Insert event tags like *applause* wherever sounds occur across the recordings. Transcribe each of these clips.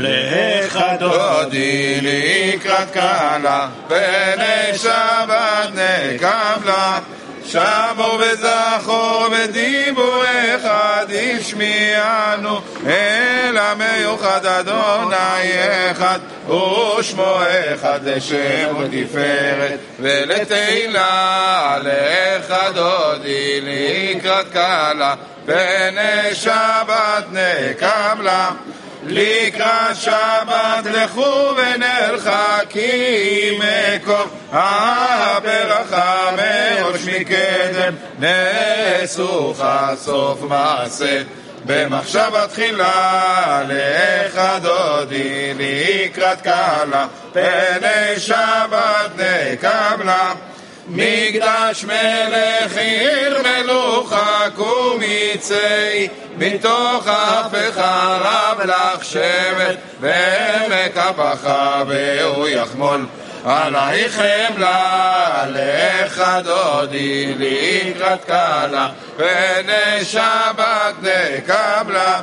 לך דודי לקראת בני שבת נקבלה. שמור וזכור ודיבור אחד השמיענו אל המיוחד אדוני אחד ושמו אחד לשם ותפארת ולתהילה לך דודי לקראת קלה פני שבת נקבלה לקראת שבת לכו ונרחקים מקום. הברכה מראש מקדם נסוך סוף מעשה. במחשבה תחילה לך דודי לקראת קלה פני שבת נקבלה מקדש מלך עיר מלוכה קומיצי מתוך אפיך רב לך שבט ועמק הבכה והוא יחמול. עלייך חמלה לך דודי לקראת קלה פני שבת נקבלה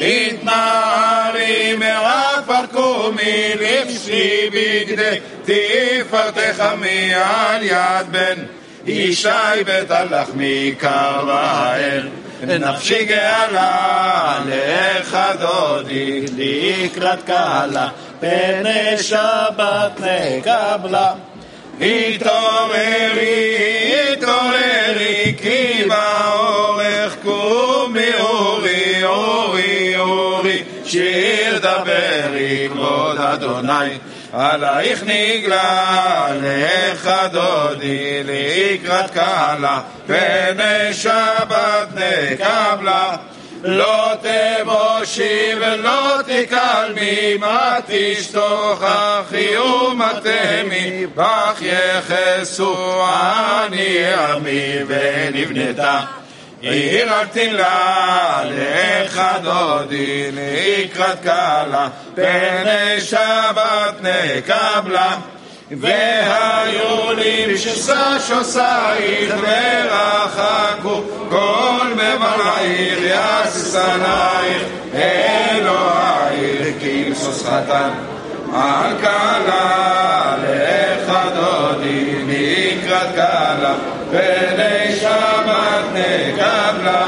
התנערי מעפר קומי לבשי בגדי תפארתך מעל יד בן ישי בית הלחמי קרבאל נפשי גאלה לך דודי לקראת קהלה פני שבת נקבלה התעוררי, התעוררי, כי באורך דברי כבוד אדוני. עלייך נגלה, לך דודי לקראת קלה, פני שבת נקבלה. לא תבושי ולא תקלמי, מה תשתוכחי ומתמי, בך יחסו אני עמי ונבנתה. עיר תלה לך דודי לקראת קלה, פני שבת נקבלה. והיו לי שש עושייך ורחקו כל מבלעיך יסס עלייך אלוהיך כמסוס חתן. על קלה לך דודי לקראת קלה פני שבת נקבלה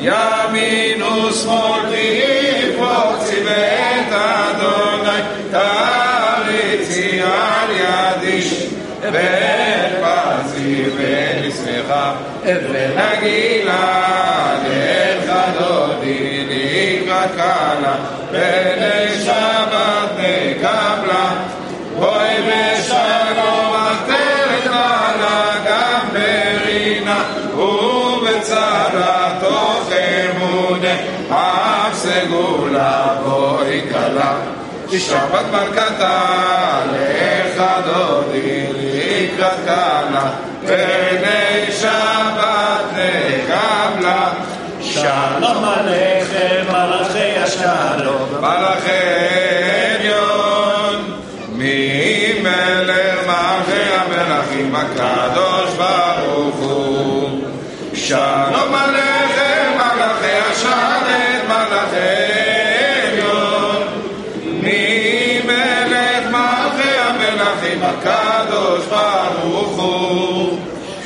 ימין ושמאל תפרוצי ואת אדוני תריצי על ידי ופרצי ולשמחה ונגילה לך דודי לקראת קלה סגולה בואי קלה שבת מלכתה לך דודי לקראת קלה פני שבת נקבלה שלום עליכם מלאכי השלום מלאכי עליון ממלך מלכי המלכים הקדוש ברוך הוא שלום עליכם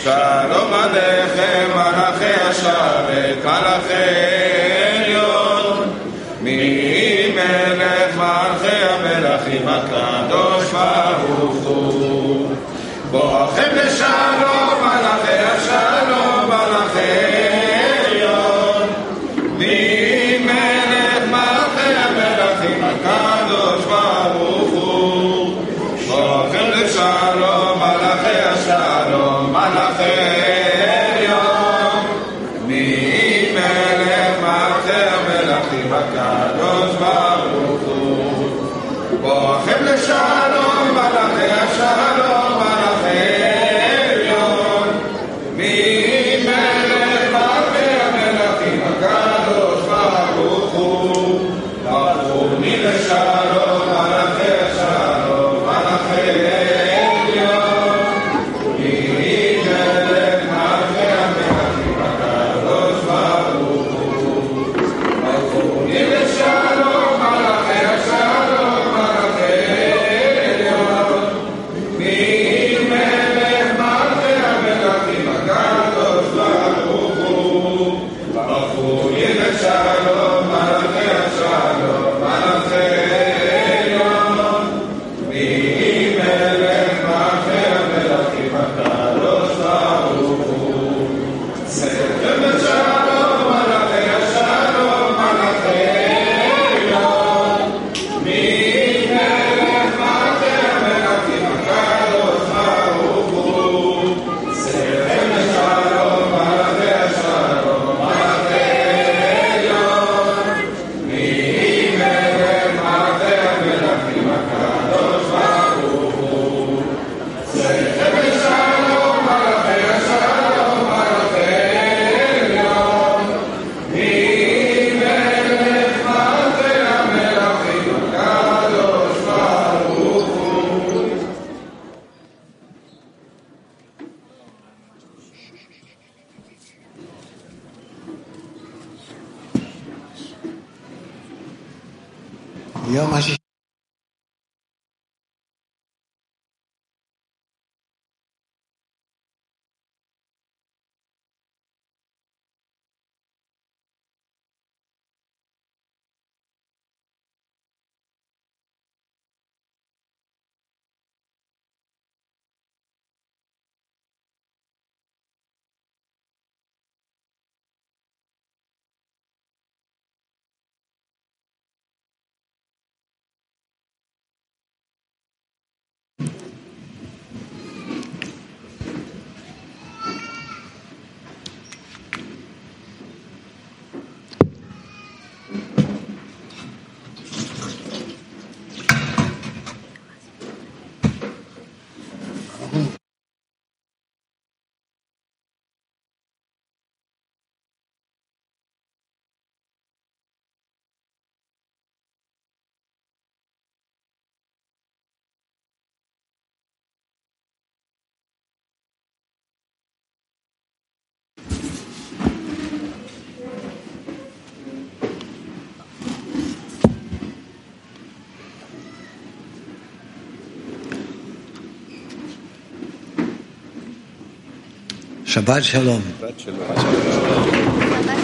שלום עליכם מלאכי השרת מלאכי עליון ממלך מלכי המלכים הקדוש ברוך הוא בואכם לשלום מלאכי השלום Yo más שבת שלום. שבת שלום.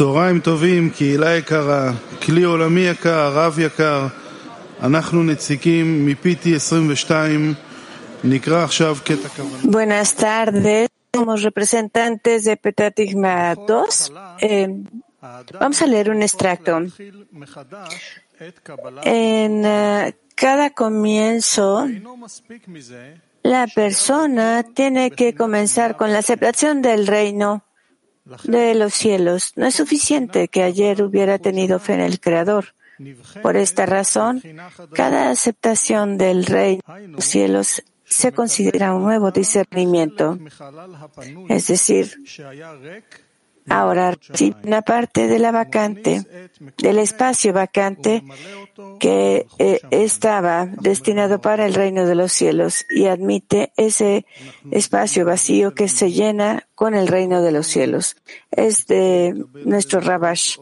צהריים טובים, קהילה יקרה, כלי עולמי יקר, רב יקר, אנחנו נציגים מ-PT 22, נקרא עכשיו קטע כוונה. Buenas tardes, somos representantes de Petatigma 2. Eh, vamos a leer un extracto. En eh, cada comienzo, la persona tiene que comenzar con la aceptación del reino de los cielos. No es suficiente que ayer hubiera tenido fe en el Creador. Por esta razón, cada aceptación del reino de los cielos se considera un nuevo discernimiento. Es decir, ahora una parte de la vacante, del espacio vacante que eh, estaba destinado para el reino de los cielos y admite ese espacio vacío que se llena con el reino de los cielos. Es de nuestro Rabash.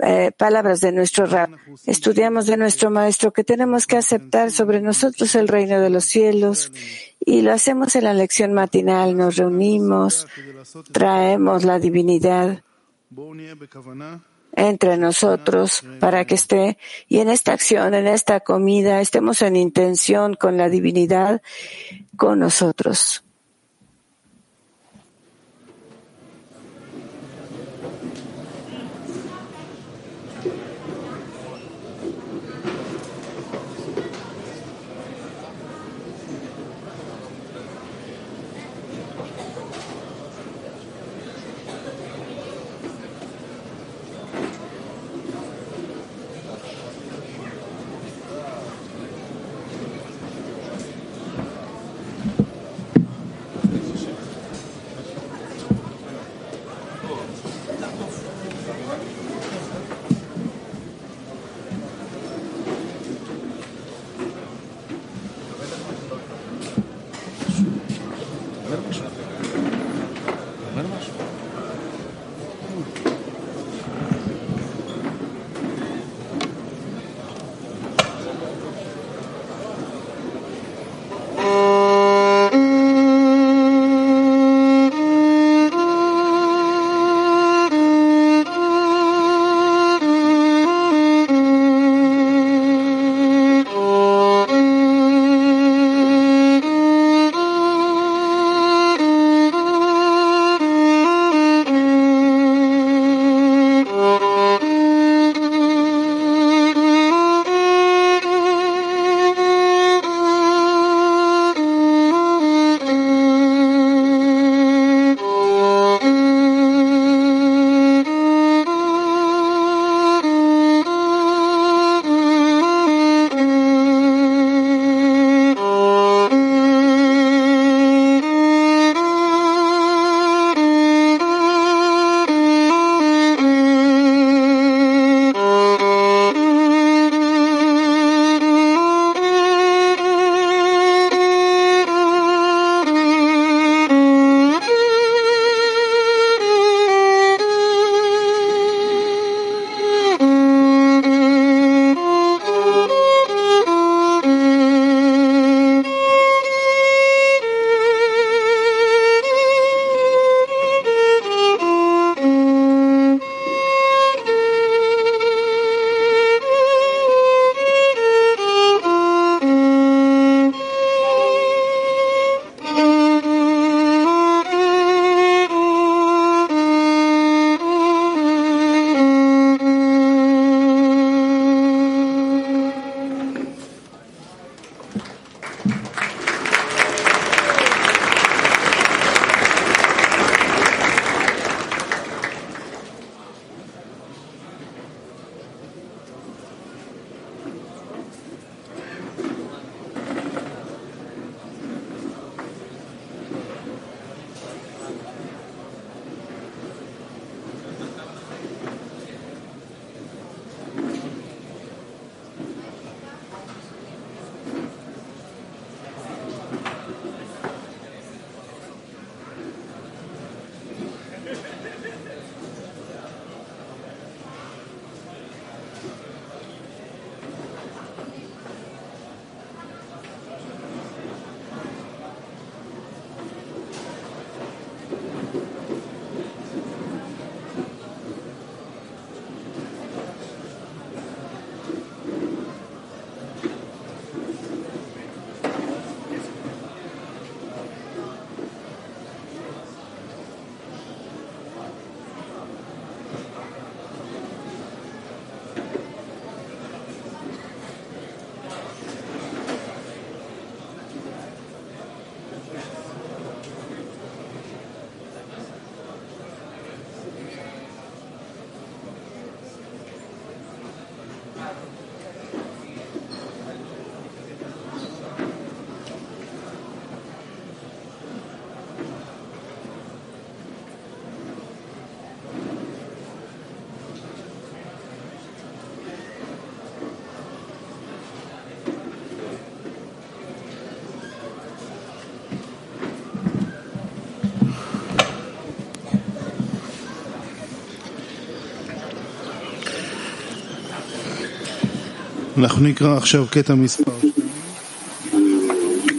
Eh, palabras de nuestro Rab. Estudiamos de nuestro Maestro que tenemos que aceptar sobre nosotros el reino de los cielos y lo hacemos en la lección matinal, nos reunimos, traemos la divinidad entre nosotros para que esté y en esta acción, en esta comida, estemos en intención con la divinidad con nosotros.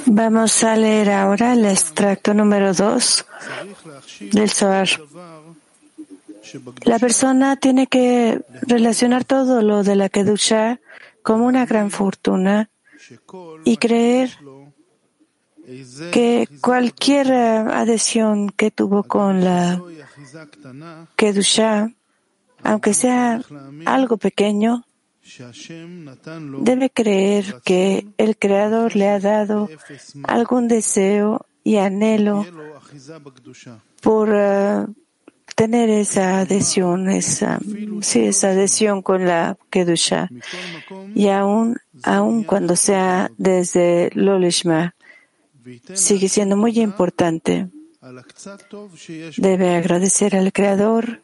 Vamos a leer ahora el extracto número 2 del Zohar. La persona tiene que relacionar todo lo de la Kedusha como una gran fortuna y creer que cualquier adhesión que tuvo con la Kedusha, aunque sea algo pequeño, debe creer que el Creador le ha dado algún deseo y anhelo por eh, tener esa adhesión, esa, sí, esa adhesión con la Kedusha. Y aún, aún cuando sea desde Lolishma, sigue siendo muy importante. Debe agradecer al Creador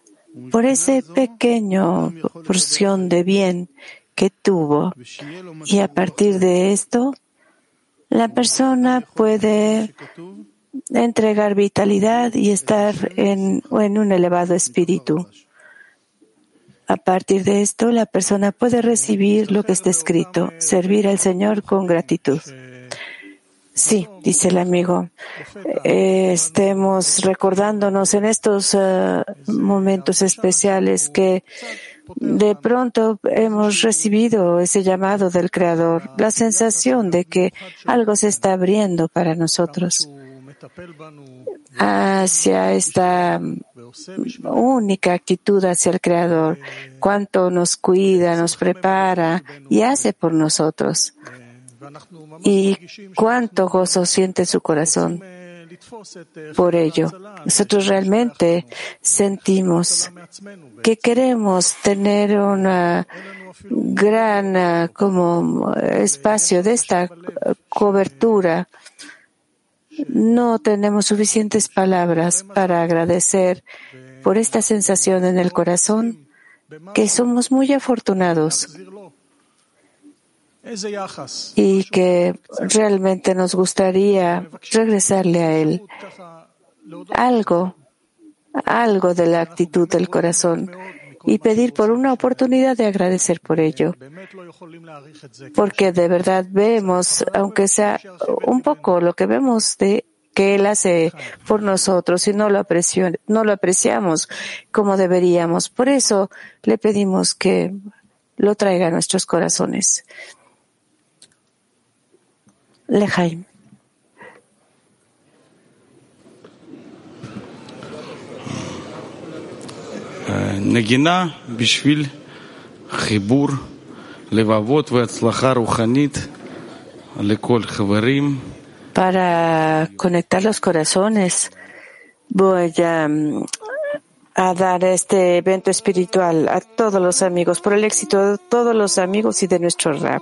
por ese pequeño porción de bien que tuvo. Y a partir de esto, la persona puede entregar vitalidad y estar en, en un elevado espíritu. A partir de esto, la persona puede recibir lo que está escrito, servir al Señor con gratitud. Sí, dice el amigo, eh, estemos recordándonos en estos eh, momentos especiales que de pronto hemos recibido ese llamado del Creador, la sensación de que algo se está abriendo para nosotros hacia esta única actitud hacia el Creador, cuánto nos cuida, nos prepara y hace por nosotros y cuánto gozo siente su corazón por ello. Nosotros realmente sentimos que queremos tener un gran como espacio de esta cobertura. No tenemos suficientes palabras para agradecer por esta sensación en el corazón que somos muy afortunados y que realmente nos gustaría regresarle a Él algo, algo de la actitud del corazón y pedir por una oportunidad de agradecer por ello. Porque de verdad vemos, aunque sea un poco lo que vemos de que Él hace por nosotros y no lo, no lo apreciamos como deberíamos. Por eso le pedimos que lo traiga a nuestros corazones. Para conectar los corazones, voy a, mm, a dar este evento espiritual a todos los amigos, por el éxito de todos los amigos y de nuestro rap.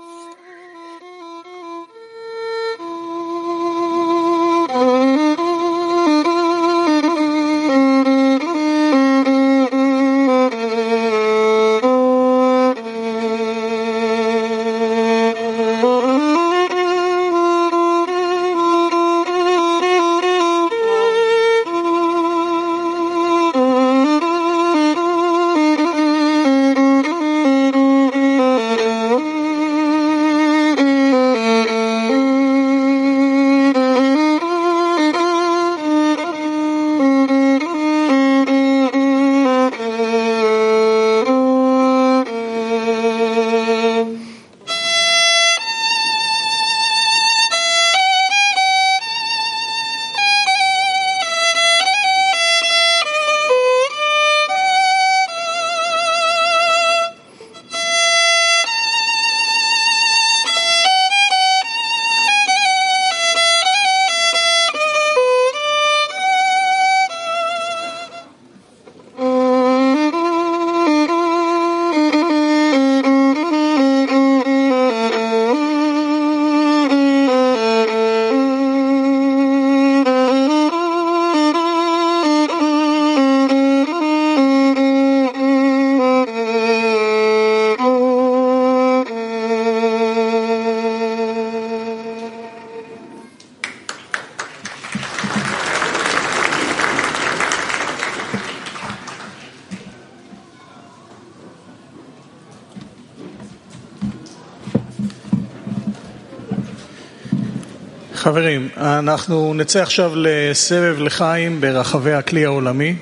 חברים, אנחנו נצא עכשיו לסבב לחיים ברחבי הכלי העולמי.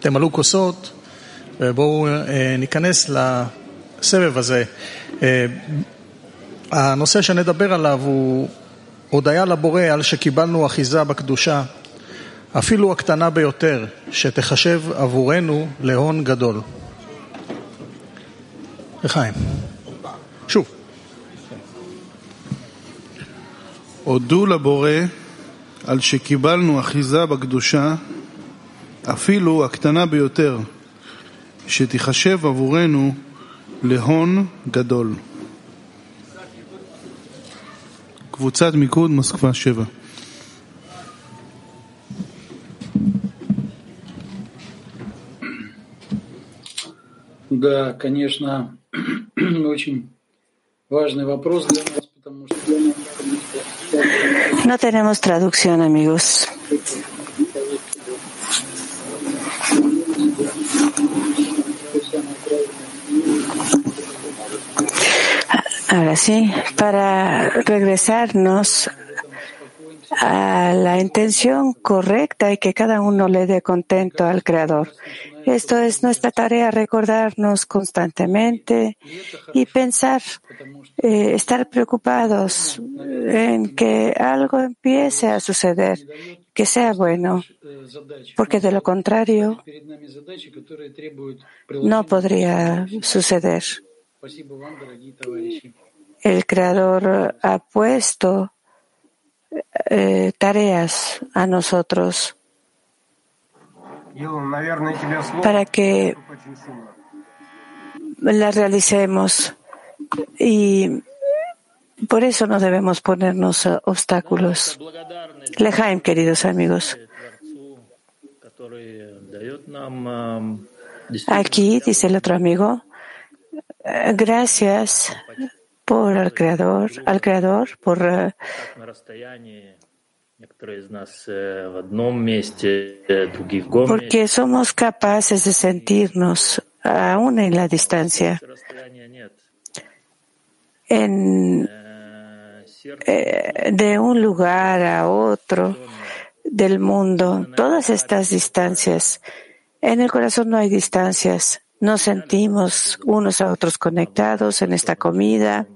תמלאו כוסות ובואו ניכנס לסבב הזה. הנושא שנדבר עליו הוא הודיה לבורא על שקיבלנו אחיזה בקדושה, אפילו הקטנה ביותר, שתחשב עבורנו להון גדול. לחיים. שוב. הודו לבורא על שקיבלנו אחיזה בקדושה, אפילו הקטנה ביותר, שתיחשב עבורנו להון גדול. קבוצת מיקוד מוסקבה 7 Да, конечно, *clears throat* очень важный вопрос для нас, потому что... No tenemos traducción, amigos. Ahora sí, para regresarnos a la intención correcta y que cada uno le dé contento al Creador. Esto es nuestra tarea, recordarnos constantemente y pensar, eh, estar preocupados en que algo empiece a suceder, que sea bueno, porque de lo contrario no podría suceder. El Creador ha puesto eh, tareas a nosotros para que las realicemos y por eso no debemos ponernos obstáculos. Lejaim, queridos amigos. Aquí, dice el otro amigo, gracias por el creador, al creador, por porque somos capaces de sentirnos aún en la distancia, en, eh, de un lugar a otro del mundo, todas estas distancias. En el corazón no hay distancias. Nos sentimos unos a otros conectados en esta comida.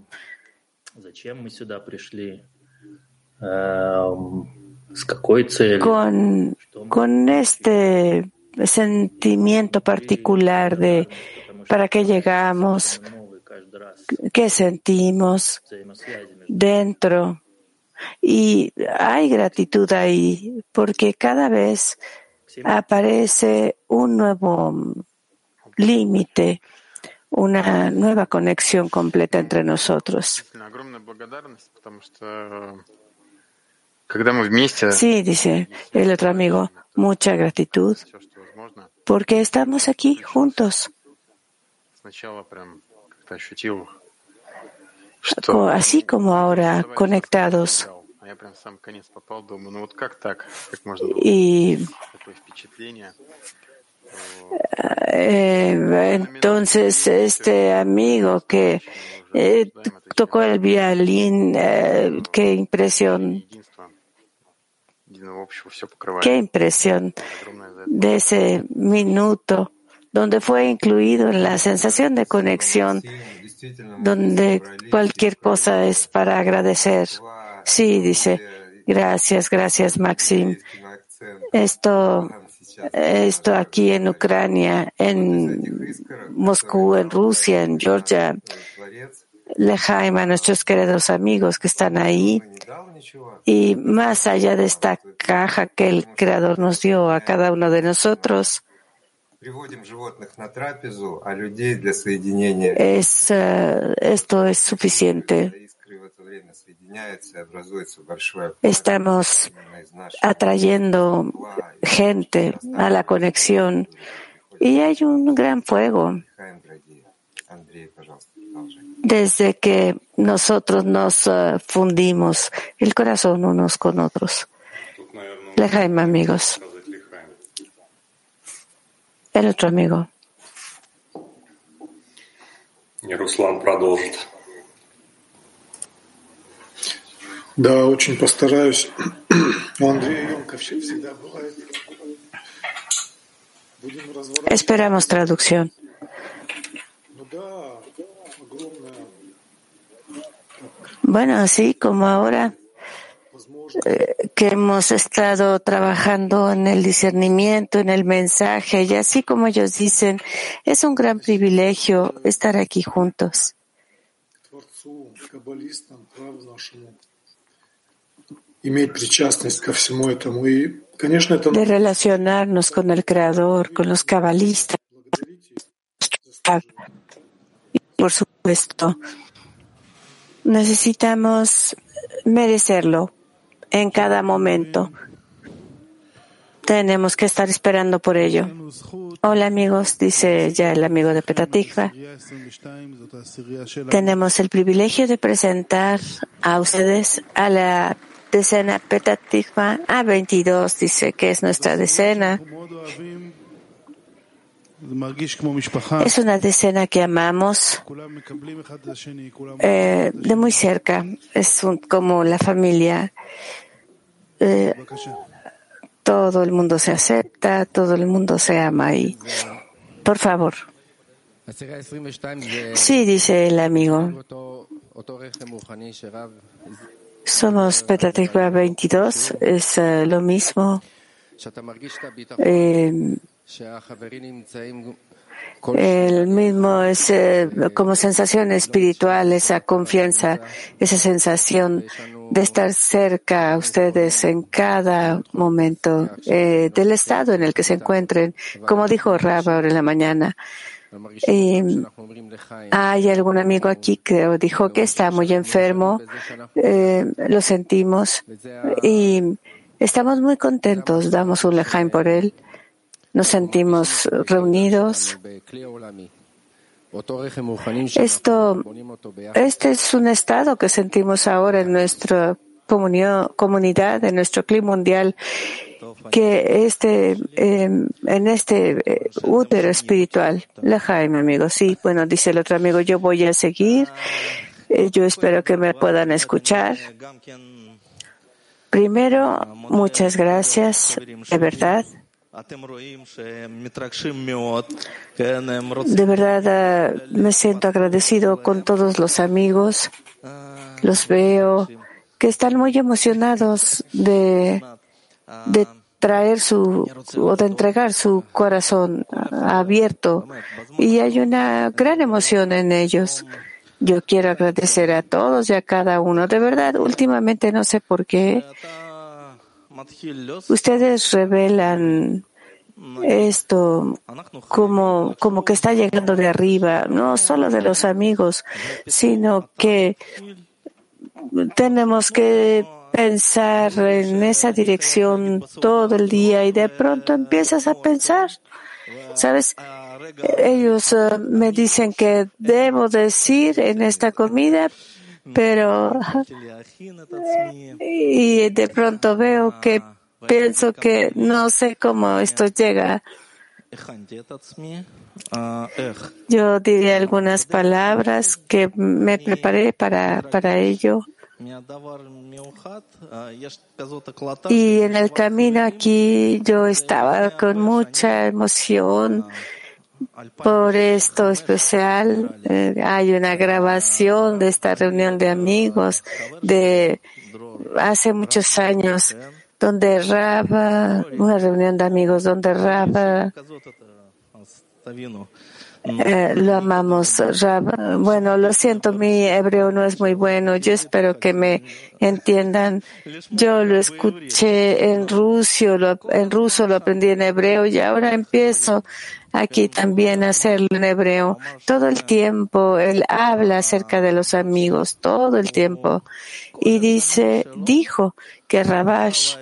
Con, con este sentimiento particular de para qué llegamos, qué sentimos dentro. Y hay gratitud ahí, porque cada vez aparece un nuevo límite, una nueva conexión completa entre nosotros. Sí, dice el otro amigo, mucha gratitud, porque estamos aquí juntos. Así como ahora conectados. Y entonces este amigo que eh, tocó el violín, eh, qué impresión, qué impresión de ese minuto donde fue incluido en la sensación de conexión, donde cualquier cosa es para agradecer. Sí, dice, gracias, gracias, Maxim. Esto esto aquí en Ucrania, en Moscú, en Rusia, en Georgia, Lejaim, a nuestros queridos amigos que están ahí. Y más allá de esta caja que el Creador nos dio a cada uno de nosotros, es, uh, esto es suficiente. Estamos atrayendo gente a la conexión. Y hay un gran fuego. Desde que nosotros nos uh, fundimos el corazón unos con otros. Lejaim, amigos. El otro amigo. Да, очень постараюсь. *clears throat* У Андрея емко всегда бывает. Будем разворачивать. Esperamos traducción. Ну да, огромная Bueno, así como ahora возможность. eh, que hemos estado trabajando en el discernimiento, en el mensaje, y así como ellos dicen, es un gran privilegio estar aquí juntos. Творцу, каббалистам, праву нашему, de relacionarnos con el Creador, con los cabalistas, por supuesto, necesitamos merecerlo en cada momento. Tenemos que estar esperando por ello. Hola amigos, dice ya el amigo de Petatikva. Tenemos el privilegio de presentar a ustedes a la decena Petatikva A22, dice que es nuestra decena. Es una decena que amamos eh, de muy cerca. Es un- como la familia. Eh, todo el mundo se acepta, todo el mundo se ama ahí. Por favor. Sí, dice el amigo. Somos Petatikva 22, es eh, lo mismo. Eh, el mismo es eh, como sensación espiritual, esa confianza, esa sensación de estar cerca a ustedes en cada momento del estado en el que se encuentren, como dijo Rab ahora en la mañana. Eh, hay algún amigo aquí que dijo que está muy enfermo, eh, lo sentimos y estamos muy contentos, damos un lejaim por él, nos sentimos reunidos. Esto, este es un estado que sentimos ahora en nuestra comunidad, en nuestro clima mundial, que este, eh, en este eh, útero espiritual, la amigo, sí, bueno, dice el otro amigo, yo voy a seguir, eh, yo espero que me puedan escuchar. Primero, muchas gracias, de verdad. De verdad, ah, me siento agradecido con todos los amigos. Los veo que están muy emocionados de, de traer su o de entregar su corazón abierto y hay una gran emoción en ellos. Yo quiero agradecer a todos y a cada uno. De verdad, últimamente no sé por qué ustedes revelan esto como, como que está llegando de arriba, no solo de los amigos, sino que tenemos que pensar en esa dirección todo el día y de pronto empiezas a pensar, ¿sabes? Ellos eh, me dicen que debo decir en esta comida, pero y de pronto veo que pienso que no sé cómo esto llega. Yo diré algunas palabras que me preparé para, para ello. Y en el camino aquí yo estaba con mucha emoción por esto especial. Eh, hay una grabación de esta reunión de amigos de hace muchos años donde Raba, una reunión de amigos donde Raba eh, lo amamos, Rab. Bueno, lo siento, mi hebreo no es muy bueno. Yo espero que me entiendan. Yo lo escuché en ruso, lo, en ruso lo aprendí en hebreo y ahora empiezo aquí también a hacerlo en hebreo. Todo el tiempo él habla acerca de los amigos, todo el tiempo. Y dice, dijo que Rabash,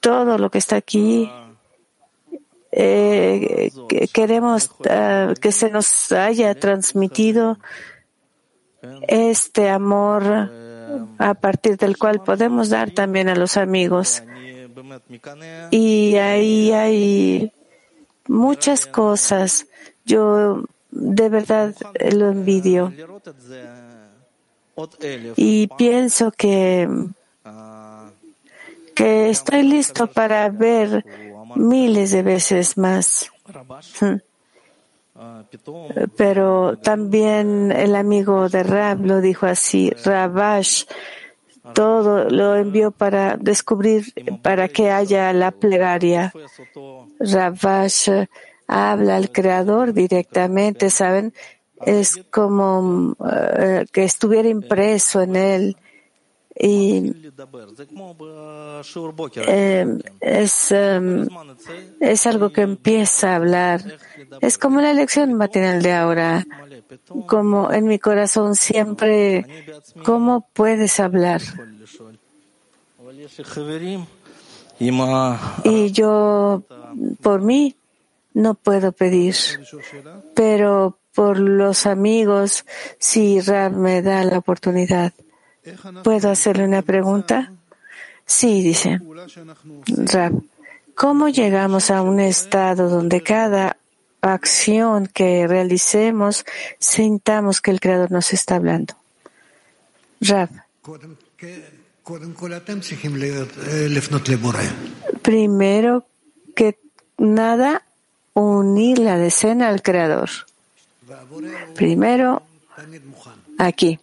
todo lo que está aquí, eh, que queremos uh, que se nos haya transmitido este amor a partir del cual podemos dar también a los amigos. Y ahí hay muchas cosas. Yo de verdad lo envidio. y pienso que, que estoy listo para ver miles de veces más. Hmm. Pero también el amigo de Rab lo dijo así, Rabash, todo lo envió para descubrir, para que haya la plegaria. Rabash habla al Creador directamente, ¿saben? Es como eh, que estuviera impreso en él y eh, es, es algo que empieza a hablar. Es como la lección matinal de ahora, como en mi corazón siempre, ¿cómo puedes hablar? Y yo, por mí, no puedo pedir, pero por los amigos, si Rab me da la oportunidad. ¿Puedo hacerle una pregunta? Sí, dice Rab. ¿Cómo llegamos a un estado donde cada acción que realicemos sintamos que el Creador nos está hablando? Rab. Primero que nada, unir la decena al Creador. Primero, aquí.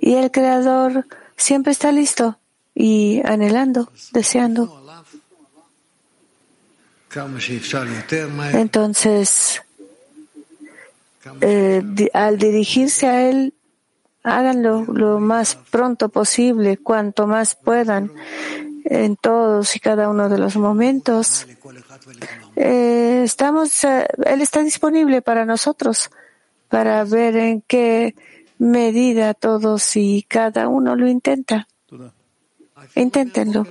Y el Creador siempre está listo y anhelando, deseando. Entonces, eh, al dirigirse a Él, háganlo lo más pronto posible, cuanto más puedan, en todos y cada uno de los momentos. Eh, estamos, eh, Él está disponible para nosotros, para ver en qué medida todos y cada uno lo intenta. Inténtenlo.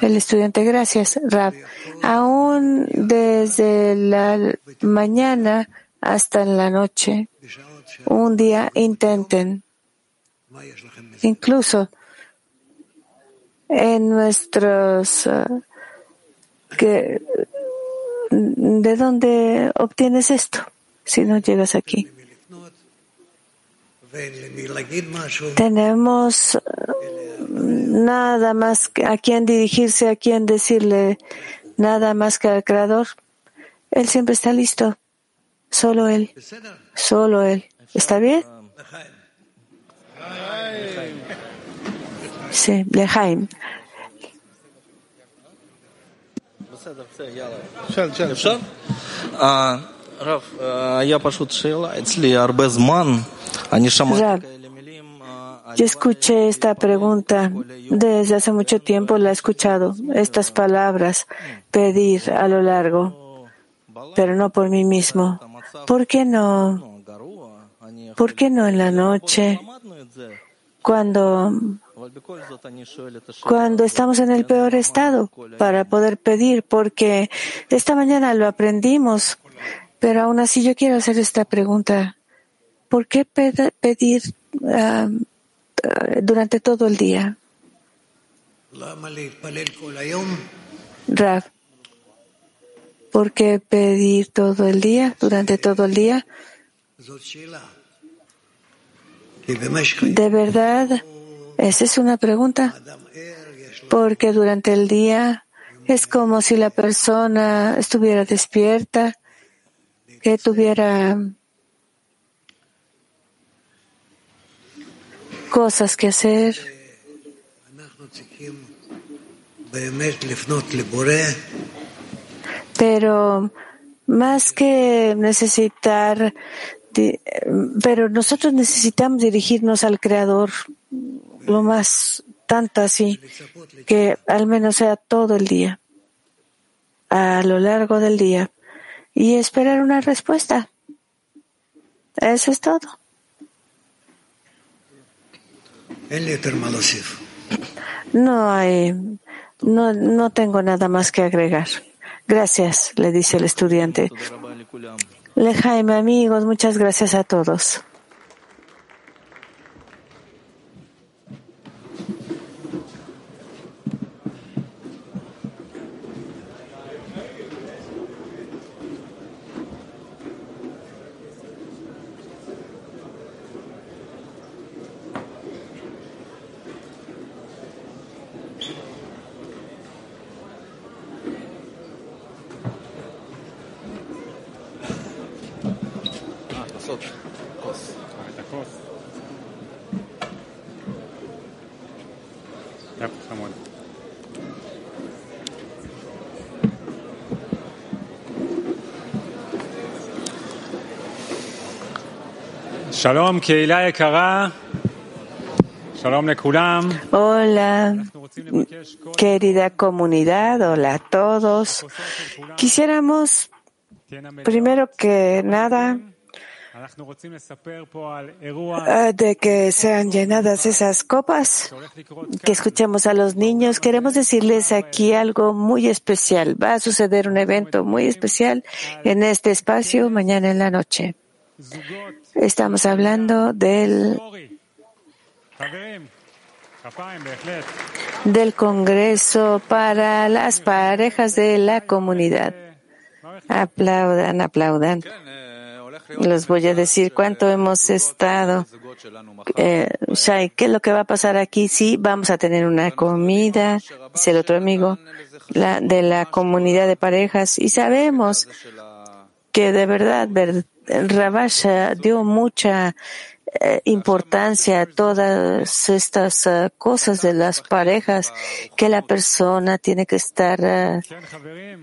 El estudiante, gracias, Rab. Aún desde la mañana hasta la noche, un día intenten. Incluso en nuestros uh, que ¿de dónde obtienes esto si no llegas aquí? Tenemos nada más a quien dirigirse, a quien decirle nada más que al Creador. Él siempre está listo. Solo Él. Solo Él. ¿Está bien? Sí, Lejaim. Рав, я пошут шила, ли арбезман, они шаман. Yo escuché esta pregunta desde hace mucho tiempo, la he escuchado, estas palabras, pedir a lo largo, pero no por mí mismo. ¿Por qué no? ¿Por qué no en la noche? Cuando, cuando estamos en el peor estado para poder pedir, porque esta mañana lo aprendimos pero aún así yo quiero hacer esta pregunta. ¿Por qué pedir durante todo el día. Rav, ¿por qué pedir todo el día, durante todo el día? De verdad, esa es una pregunta. Porque durante el día es como si la persona estuviera despierta, que tuviera cosas que hacer. Pero más que necesitar, pero nosotros necesitamos dirigirnos al Creador lo más tanto así, que al menos sea todo el día, a lo largo del día, y esperar una respuesta. Eso es todo. No hay, no, no tengo nada más que agregar. Gracias, le dice el estudiante. Le Jaime, amigos, muchas gracias a todos. Shalom, Keilah Ekara. Shalom Lekulam. Hola, querida comunidad, hola a todos. Quisiéramos, primero que nada, ah, de que sean llenadas esas copas, que escuchemos a los niños. Queremos decirles aquí algo muy especial. Va a suceder un evento muy especial en este espacio mañana en la noche. Estamos hablando del del Congreso para las parejas de la comunidad. Aplaudan, aplaudan. Les voy a decir cuánto hemos estado. Eh, Shai, ¿qué es lo que va a pasar aquí? Sí, vamos a tener una comida, dice el otro amigo, la, de la comunidad de parejas, y sabemos que de verdad, Rabasha dio mucha eh, importancia a todas estas eh, cosas de las parejas que la persona tiene que estar eh,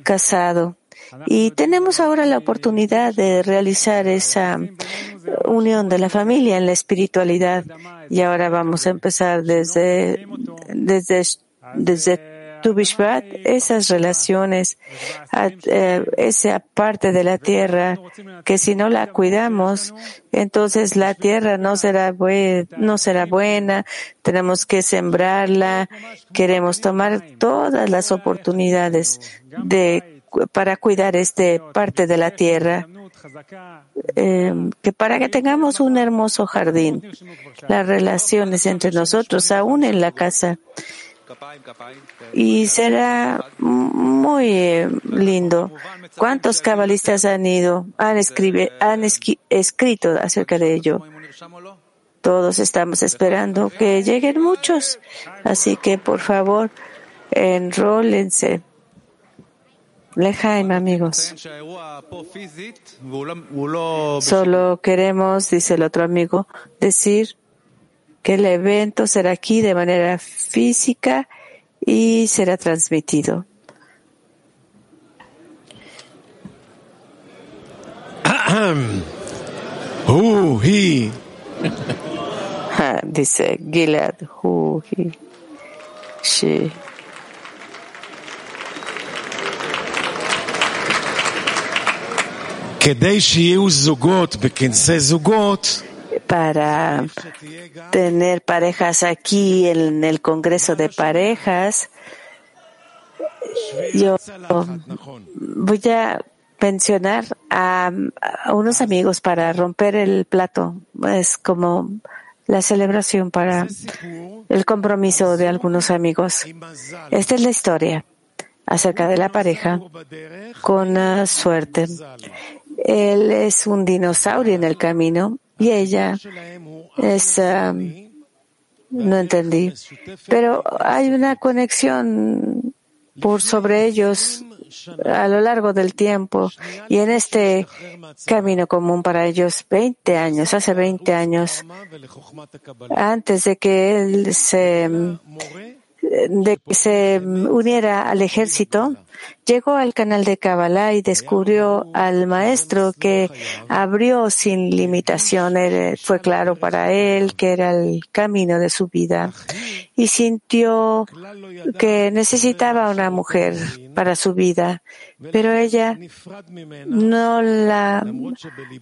casado. Y tenemos ahora la oportunidad de realizar esa unión de la familia en la espiritualidad. Y ahora vamos a empezar desde, desde, desde tu esas relaciones, eh, esa parte de la tierra, que si no la cuidamos, entonces la tierra no será, no será buena, tenemos que sembrarla, queremos tomar todas las oportunidades de, para cuidar esta parte de la tierra. Eh, que para que tengamos un hermoso jardín, las relaciones entre nosotros, aún en la casa, y será muy eh, lindo. ¿Cuántos cabalistas han ido, han, han escrito acerca de ello? Todos estamos esperando que lleguen muchos. Así que, por favor, enrólense. Lejaim, amigos. Solo queremos, dice el otro amigo, decir que el evento será aquí de manera física y será transmitido. *coughs* Who he? Dice Gilad, who he, she. כדי שיהיו זוגות בכנסי זוגות, para tener parejas aquí en el Congreso de Parejas. Yo voy a mencionar a, unos amigos para romper el plato. Es como la celebración para el compromiso de algunos amigos. Esta es la historia acerca de la pareja con uh, suerte. Él es un dinosaurio en el camino y ella es, um, no entendí, pero hay una conexión por sobre ellos a lo largo del tiempo y en este camino común para ellos 20 años, hace 20 años, antes de que él se de que se uniera al ejército, llegó al canal de Kabbalah y descubrió al maestro que abrió sin limitación. fue claro para él que era el camino de su vida y sintió que necesitaba una mujer para su vida, pero ella no la,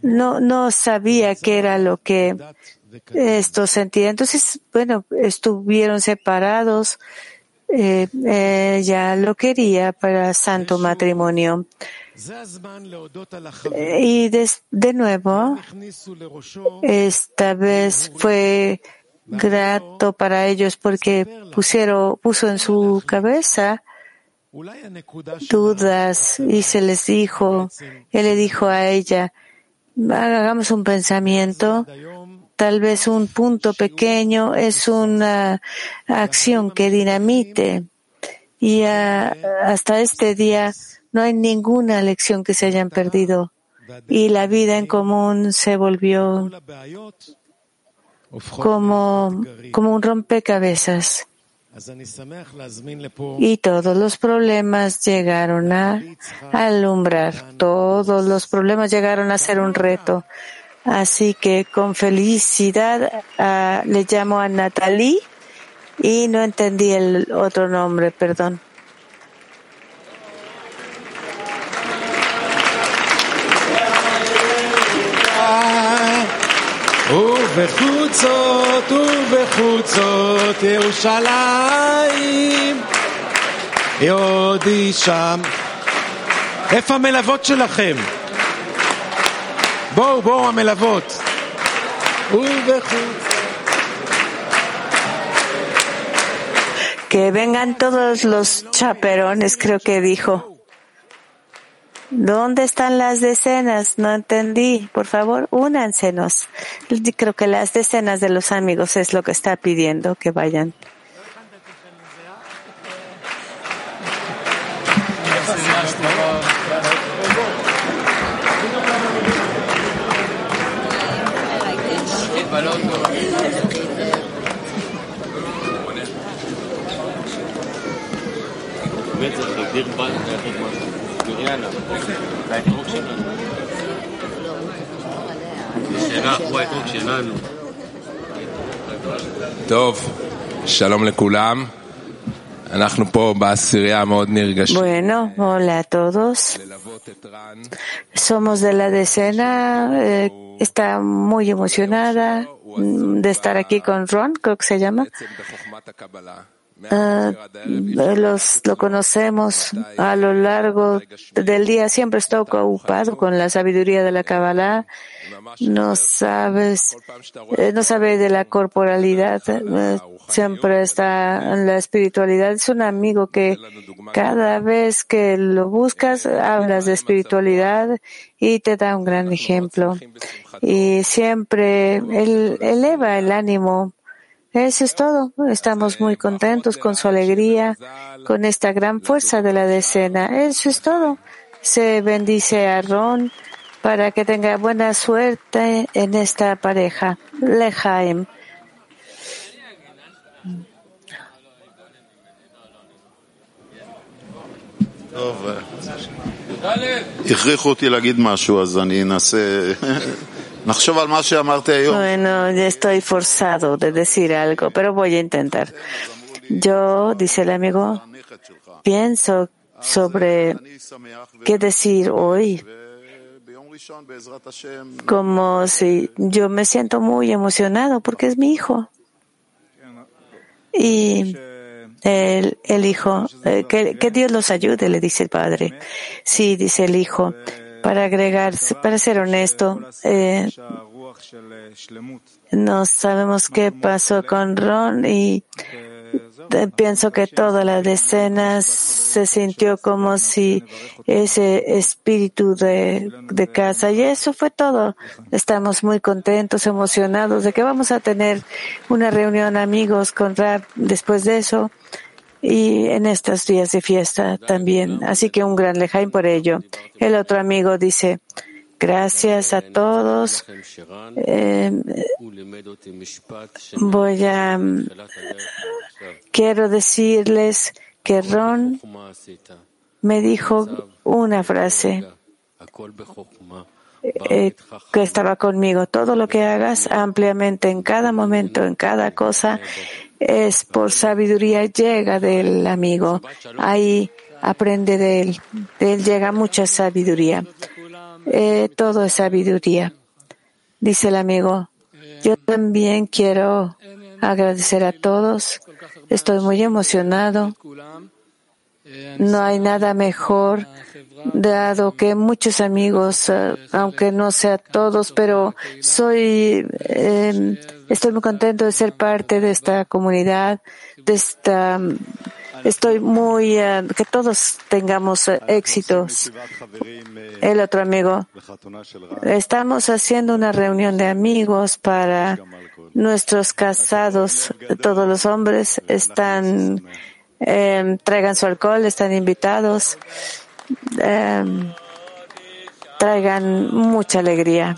no, no sabía qué era lo que esto sentía. Entonces, bueno, estuvieron separados. Eh, ella lo quería para santo matrimonio. y de, de nuevo, esta vez fue grato para ellos porque pusieron, puso en su cabeza dudas y se les dijo, él le dijo a ella, hagamos un pensamiento tal vez un punto pequeño es una acción que dinamite y hasta este día no hay ninguna lección que se hayan perdido. y la vida en común se volvió como, como un rompecabezas. Y todos los problemas llegaron a alumbrar, todos los problemas llegaron a ser un reto. Así que con felicidad ah, le llamo a Natalie y no entendí el otro nombre, perdón. ובחוצות ובחוצות ירושלים יודי שם. איפה המלוות שלכם? בואו, בואו המלוות. ובחוצות Que vengan todos los chaperones, creo que dijo. ¿Dónde están las decenas? No entendí. Por favor, únansenos. Creo que las decenas de los amigos es lo que está pidiendo que vayan. טוב, שלום לכולם. אנחנו פה בעשירייה מאוד נרגשים. Bueno, ללוות את רן. סומוס דה לה דה סנה. Está muy emocionada de estar aquí con Ron, creo que se llama. Uh, los, lo conocemos a lo largo del día, siempre está ocupado con la sabiduría de la Kabbalah, no sabes, eh, no sabe de la corporalidad, eh, siempre está en la espiritualidad. Es un amigo que cada vez que lo buscas, hablas de espiritualidad y te da un gran ejemplo. Y siempre eleva el ánimo eso es todo. Estamos muy contentos con su alegría, con esta gran fuerza de la decena. Eso es todo. Se bendice a Ron para que tenga buena suerte en esta pareja. Lejaim. הכריחו אותי להגיד משהו, אז אני אנסה *laughs* Bueno, ya estoy forzado de decir algo, pero voy a intentar. Yo, dice el amigo, pienso sobre qué decir hoy. Como si yo me siento muy emocionado porque es mi hijo. Y el, el hijo, eh, que, que Dios los ayude, le dice el padre. Sí, dice el hijo para agregar, para ser honesto, eh, no sabemos qué pasó con Ron y pienso que toda la decena se sintió como si ese espíritu de, de, casa y eso fue todo. Estamos muy contentos, emocionados de que vamos a tener una reunión amigos con Rap después de eso y en estos días de fiesta también. Así que un gran lejaim por ello. El otro amigo dice, gracias a todos. Eh, voy a, quiero decirles que Ron me dijo una frase eh, que estaba conmigo. Todo lo que hagas ampliamente en cada momento, en cada cosa, es por sabiduría, llega del amigo. Ahí aprende de él. De él llega mucha sabiduría. Eh, todo es sabiduría. Dice el amigo, yo también quiero agradecer a todos. Estoy muy emocionado. No hay nada mejor, dado que muchos amigos, eh, aunque no sea todos, pero soy, eh, estoy muy contento de ser parte de esta comunidad, de esta, estoy muy, eh, que todos tengamos éxitos. El otro amigo, estamos haciendo una reunión de amigos para nuestros casados, todos los hombres están eh, traigan su alcohol, están invitados. Eh, traigan mucha alegría.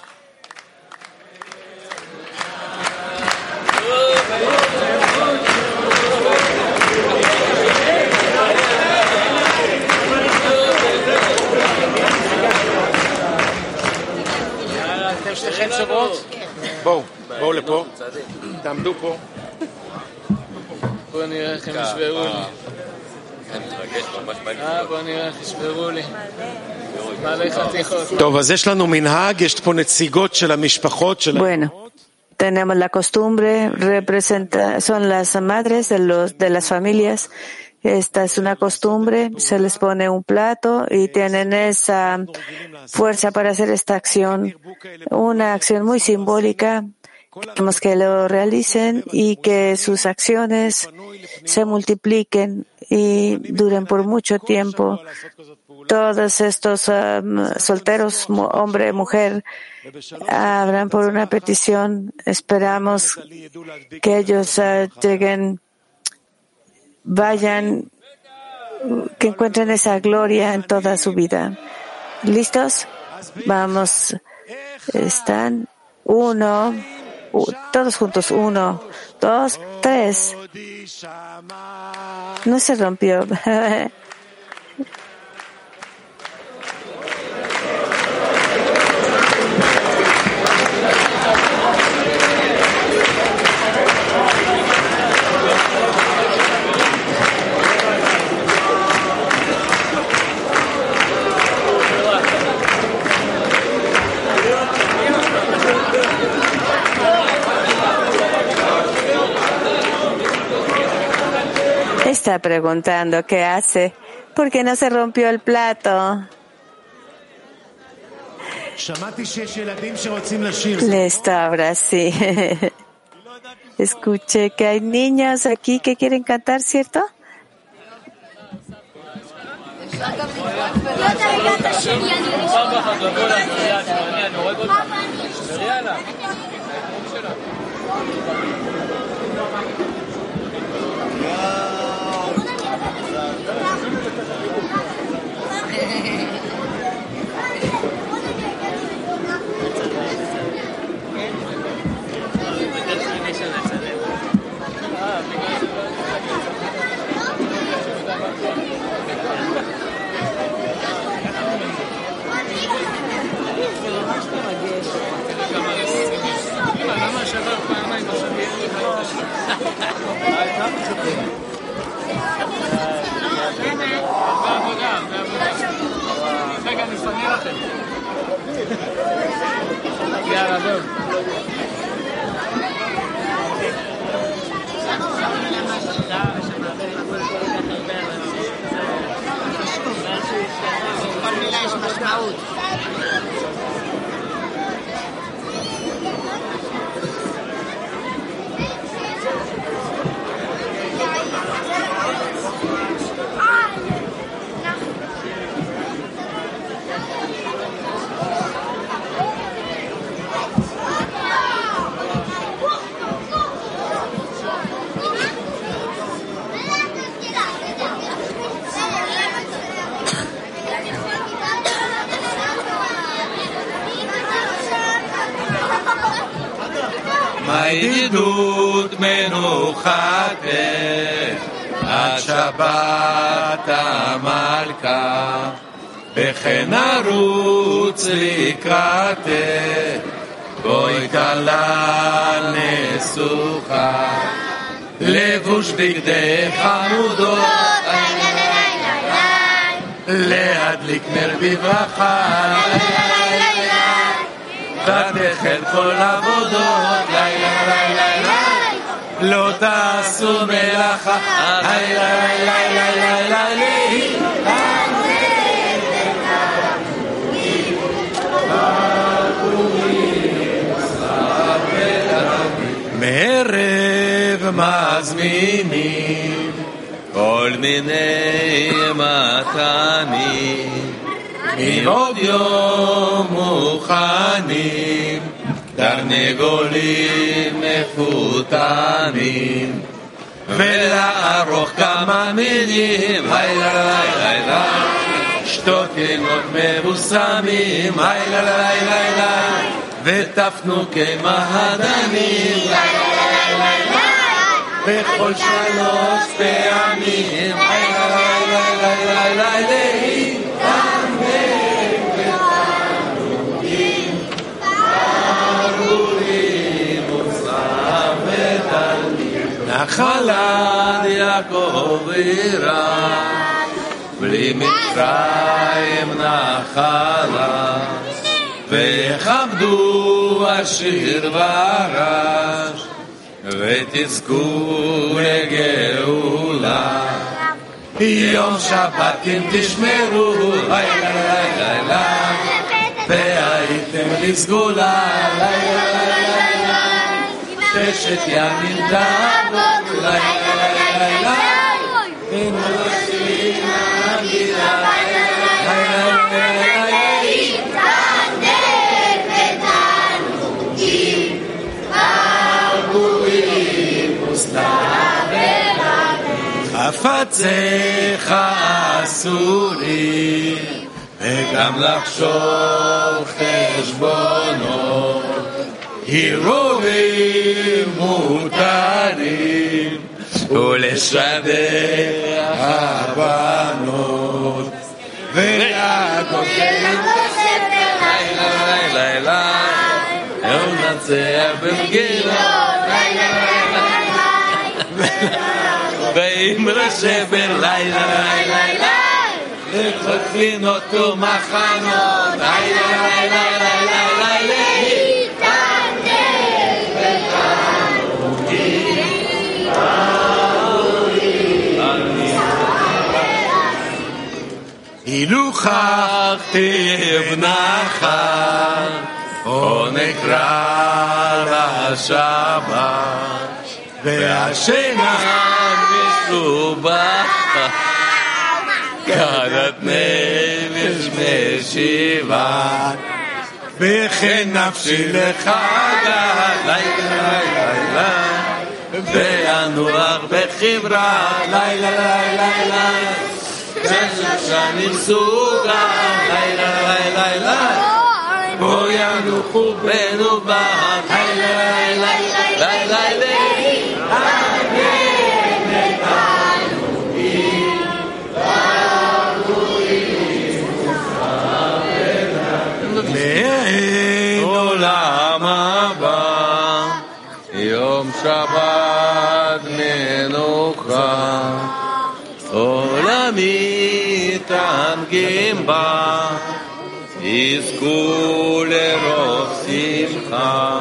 בואו, בואו לפה, תעמדו פה. בואו נראה איך הם ישברו Bueno, tenemos la costumbre, representa, son las madres de, los, de las familias. Esta es una costumbre, se les pone un plato y tienen esa fuerza para hacer esta acción, una acción muy simbólica. Queremos que lo realicen y que sus acciones se multipliquen y duren por mucho tiempo. Todos estos um, solteros, hombre, mujer, habrán por una petición. Esperamos que ellos uh, lleguen, vayan, que encuentren esa gloria en toda su vida. ¿Listos? Vamos. Están. Uno. Todos juntos. Uno, dos, tres. No se rompió. *laughs* Está preguntando qué hace. ¿Por qué no se rompió el plato? Listo, ahora sí. *laughs* Escuché que hay niños aquí que quieren cantar, ¿cierto? לבוש בגדי חמודות להדליק נר בברכה מזמינים כל מיני מתנים. מעוד יום מוכנים תרנגולים מפותנים. ולערוך כמה מינים היי לילה לילה שתותינות מבוסמים, לילה לילה לילה, וטפנו כמהדנים, בכל שלוש פעמים, נחלת יעקב עירה, בלי מצרים נחלה, וכבדו השיר והרש, ותזכו לגאולה. יום שבת אם תשמרו, לילה לילה לילה, והייתם לסגולה, לילה לילה לילה, ששת ימים תעבוד, לילה לילה לילה, אין ראשי חפציך אסורים, וגם לחשוב חשבונות, הרהורים מותרים, ולשדר הבנות, ולגודל לילה לילה לילה, יום נצח במגילה, לילה לילה ואמרה שבלילה לילה לילה לחותפינות ומחנות לילה לילה לילה הילוכך תבנך או נקרא לשבת והשינה Suba Karat Nevish Meshiva. Bechin Nafshi Lechaga Laila Laila Laila Be'anuach Bechibra Laila Laila Laila Shashani Suga. Laila Laila Laila Bo Yanuchu Benu Ba Laila Laila Laila תנגים בה, יזכו לרוב שמחה.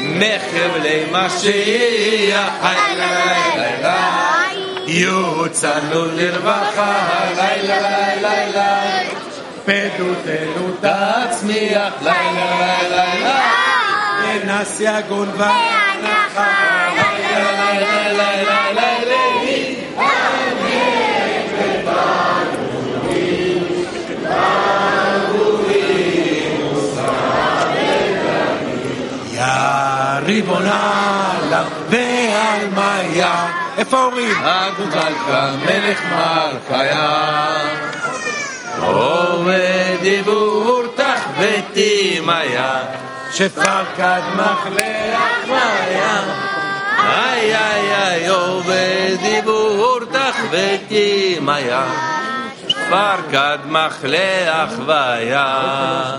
מחבלי משיח, לילה לילה, יוצאנו לרווחה, לילה לילה לילה. פדותנו תצמיח, לילה לילה לילה, ונס יגון והנחה, ועל מאיה, איפה ההורים? הגולגלקה מלך מלכיה עובד דיבור תחבטי מאיה, שפקד מחלח מאיה. איי איי איי עובד דיבור תחבטי מאיה, שפקד מחלח ויה.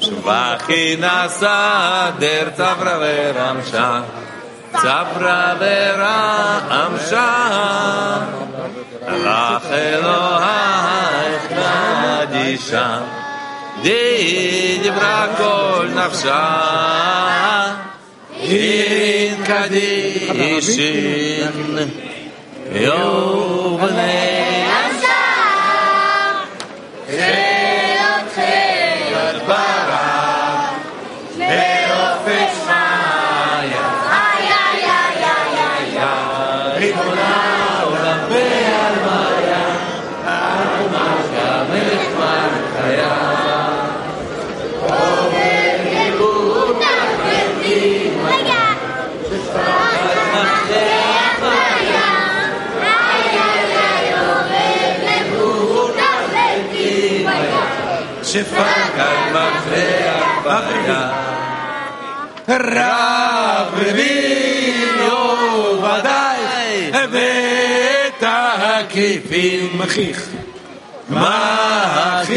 שבחי נסע דר צברה ורמשה, צברה ורמשה. לך אלוהיך קדישה, דיברה כל נפשה, עירין קדישין, יובני שפקד רב רביעו ודאי, ואת הקיפים מכיך. מכיך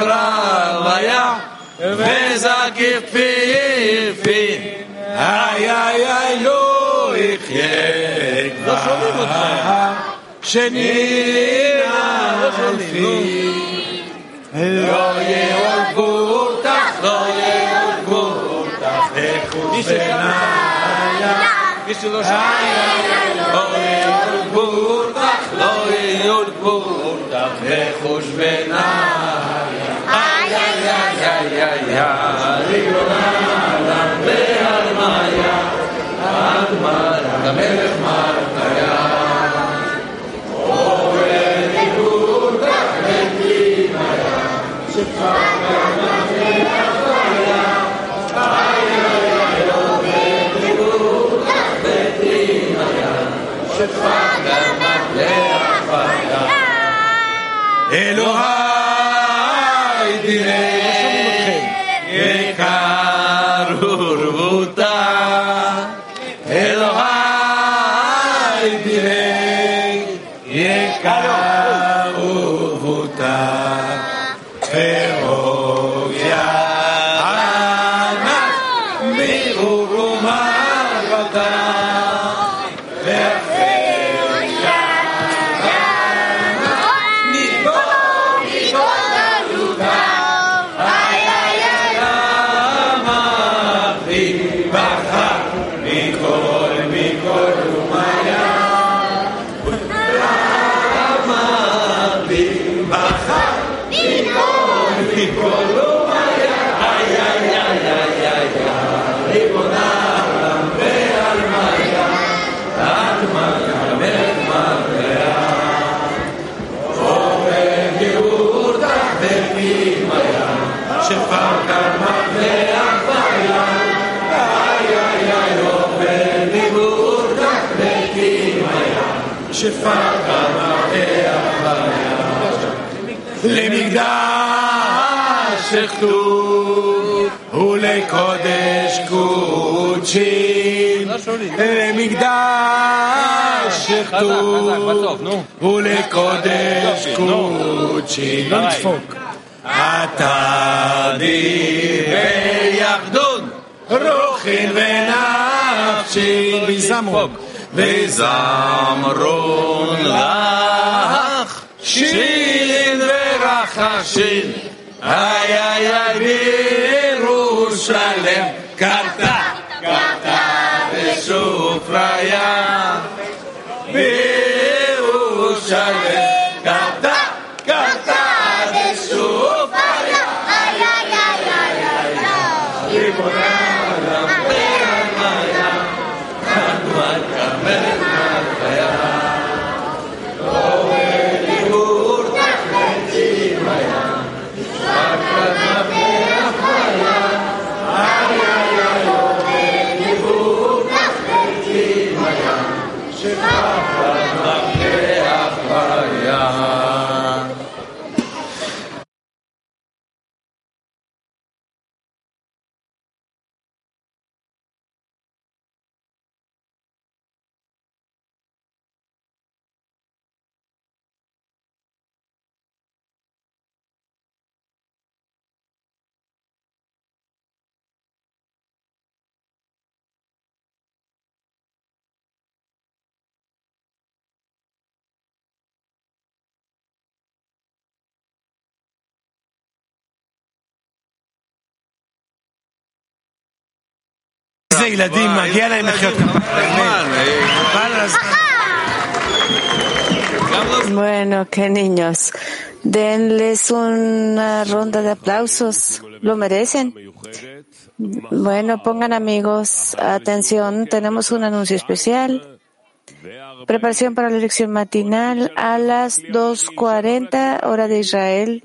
רב היה, וזקיף פיפי, איי איי איי לא יחיה כבר, שנינה אלפי, לא יהרגו אותך, לא יהרגו אותך, לחוש בניה, לא יהרגו אותך, לא יהרגו אותך, לחוש בניה. איי איי איי איי איי איי, ריבונה עולם והרמיה, הרמיה, המלך Padre, אחדות ולקודש קודשים. למקדש אחדות ולקודש קודשים. לא לדפוק. אתה דיבר יחדון רוחין ונפשי ויזמרו. וזמרון לך שין ורחשין איי איי איי בירושלם קרתה קרתה בסופריה איזה ילדים, מגיע להם לחיות ככה. חבל על הזמן. Bueno, qué niños. Denles una ronda de aplausos. ¿Lo merecen? Bueno, pongan amigos, atención, tenemos un anuncio especial. Preparación para la lección matinal a las 2.40 hora de Israel.